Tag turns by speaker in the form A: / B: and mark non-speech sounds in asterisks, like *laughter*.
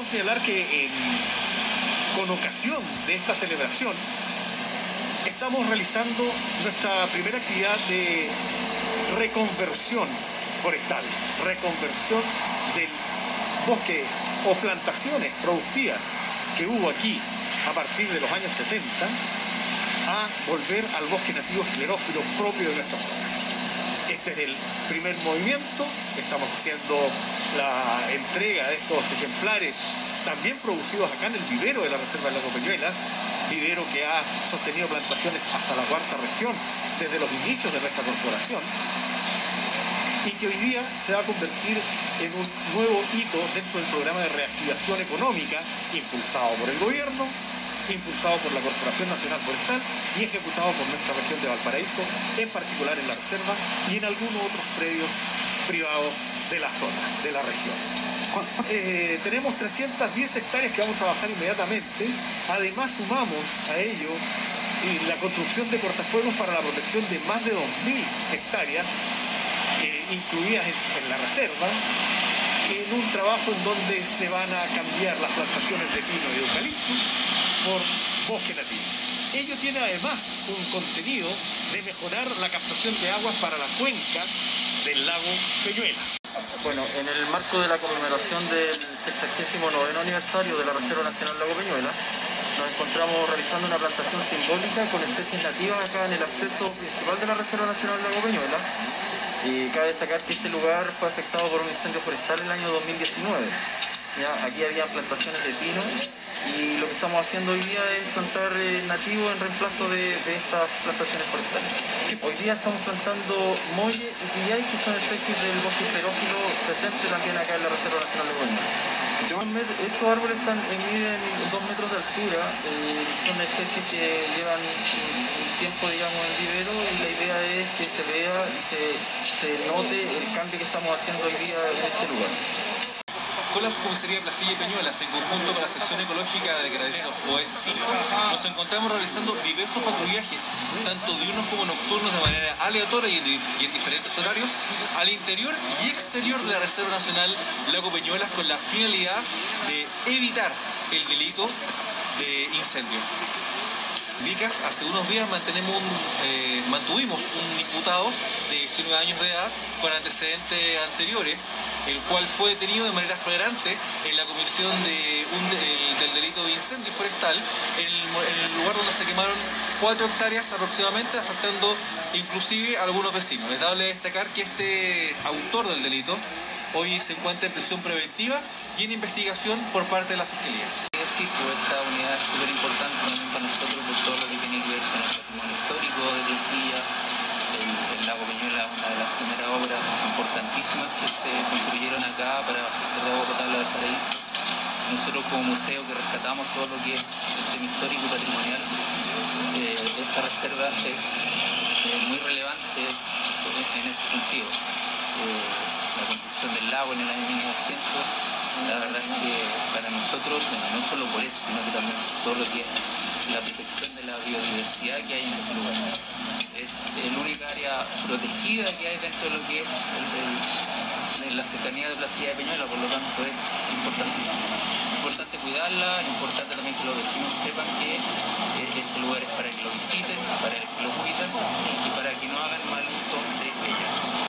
A: Debemos señalar que con ocasión de esta celebración estamos realizando nuestra primera actividad de reconversión forestal, reconversión del bosque o plantaciones productivas que hubo aquí a partir de los años 70 a volver al bosque nativo esclerófilo propio de nuestra zona. Este es el primer movimiento, estamos haciendo la entrega de estos ejemplares también producidos acá en el vivero de la Reserva de Lago Peñuelas, vivero que ha sostenido plantaciones hasta la cuarta región desde los inicios de nuestra corporación y que hoy día se va a convertir en un nuevo hito dentro del programa de reactivación económica impulsado por el gobierno, impulsado por la Corporación Nacional Forestal y ejecutado por nuestra región de Valparaíso, en particular en la reserva y en algunos otros predios privados de la zona, de la región. *laughs* Eh, tenemos 310 hectáreas que vamos a trabajar inmediatamente. Además sumamos a ello eh, la construcción de cortafuegos para la protección de más de 2.000 hectáreas eh, incluidas en, la reserva, en un trabajo en donde se van a cambiar las plantaciones de pino y eucaliptus por bosque nativo. Ello tiene además un contenido de mejorar la captación de aguas para la cuenca del lago Peñuelas.
B: Bueno, en el marco de la conmemoración del 69 aniversario de la Reserva Nacional Lago Peñuelas, nos encontramos realizando una plantación simbólica con especies nativas acá en el acceso principal de la Reserva Nacional Lago Peñuelas. Y cabe destacar que este lugar fue afectado por un incendio forestal en el año 2019. Aquí había plantaciones de pino y lo que estamos haciendo hoy día es plantar eh, nativo en reemplazo de, estas plantaciones forestales. Hoy día estamos plantando molle y quillay, que son especies del bosque esclerófilo presente también acá en la Reserva Nacional de Bolivia. Estos árboles están, miden dos metros de altura, eh, son especies que llevan un tiempo digamos en vivero y la idea es que se vea y se, se note el cambio que estamos haciendo hoy día en este lugar
C: con la subcomisaría Placilla y Peñuelas, en conjunto con la sección ecológica de Carabineros OS5, nos encontramos realizando diversos patrullajes, tanto diurnos como nocturnos de manera aleatoria y en, diferentes horarios, al interior y exterior de la Reserva Nacional Lago Peñuelas con la finalidad de evitar el delito de incendio. Vicas, hace unos días mantenemos eh, mantuvimos un diputado de 19 años de edad con antecedentes anteriores el cual fue detenido de manera flagrante en la comisión de del, delito de incendio forestal en el, lugar donde se quemaron cuatro hectáreas aproximadamente, afectando inclusive algunos vecinos. Es dable destacar que este autor del delito hoy se encuentra en prisión preventiva y en investigación por parte de la Fiscalía.
D: Esta unidad es súper importante todo lo que tiene que ver con el patrimonio histórico de Placilla, el, lago Peñuela, una de las primeras obras importantísimas que se construyeron acá para abastecer de agua potable del paraíso. Nosotros como museo que rescatamos todo lo que es el tema histórico y patrimonial, eh, esta reserva es eh, muy relevante en ese sentido. Eh, la construcción del lago en el año 1900, la verdad es que para nosotros, no solo por eso, sino que también todo lo que es la protección de la biodiversidad que hay en este lugar. Es la única área protegida que hay dentro de lo que es el, la cercanía de Placilla de Peñuela, por lo tanto es importantísimo. Importante cuidarla, importante también que los vecinos sepan que eh, este lugar es para que lo visiten, para que lo cuiden y para que no hagan mal uso de ella.